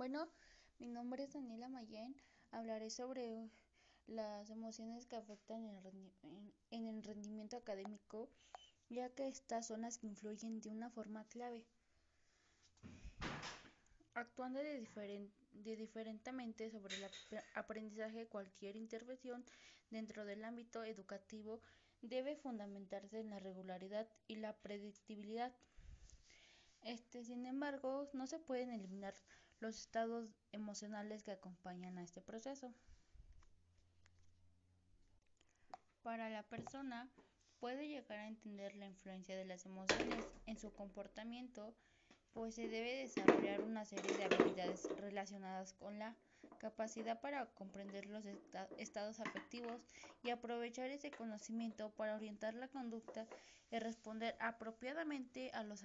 Bueno, mi nombre es Daniela Mayen. Hablaré sobre las emociones que afectan en el rendimiento académico, ya que estas son las que influyen de una forma clave. Actuando de, de diferentemente sobre el aprendizaje, cualquier intervención dentro del ámbito educativo debe fundamentarse en la regularidad y la predictibilidad. Este, sin embargo, no se pueden eliminar los estados emocionales que acompañan a este proceso. Para la persona puede llegar a entender la influencia de las emociones en su comportamiento, pues se debe desarrollar una serie de habilidades relacionadas con la capacidad para comprender los estados afectivos y aprovechar ese conocimiento para orientar la conducta y responder apropiadamente a los,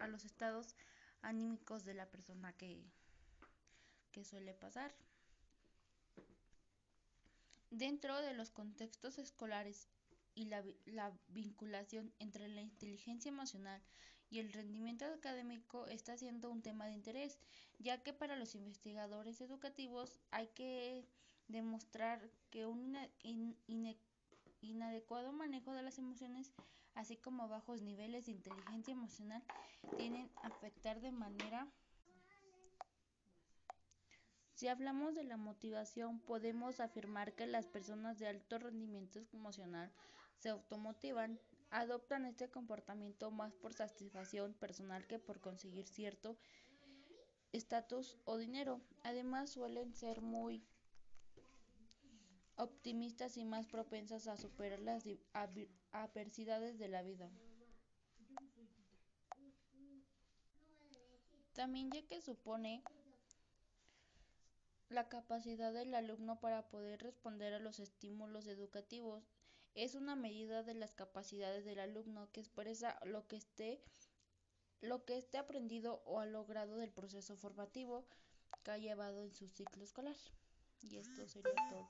a los estados anímicos de la persona que, que suele pasar. Dentro de los contextos escolares y la, la, vinculación entre la inteligencia emocional y el rendimiento académico está siendo un tema de interés, ya que para los investigadores educativos hay que demostrar que un inadecuado manejo de las emociones, así como bajos niveles de inteligencia emocional, tienen afectar de manera si hablamos de la motivación, podemos afirmar que las personas de alto rendimiento emocional se automotivan, adoptan este comportamiento más por satisfacción personal que por conseguir cierto estatus o dinero. Además, suelen ser muy optimistas y más propensas a superar las adversidades de la vida. También ya que supone la capacidad del alumno para poder responder a los estímulos educativos es una medida de las capacidades del alumno que expresa lo que esté lo que esté aprendido o ha logrado del proceso formativo que ha llevado en su ciclo escolar. Y esto sería todo.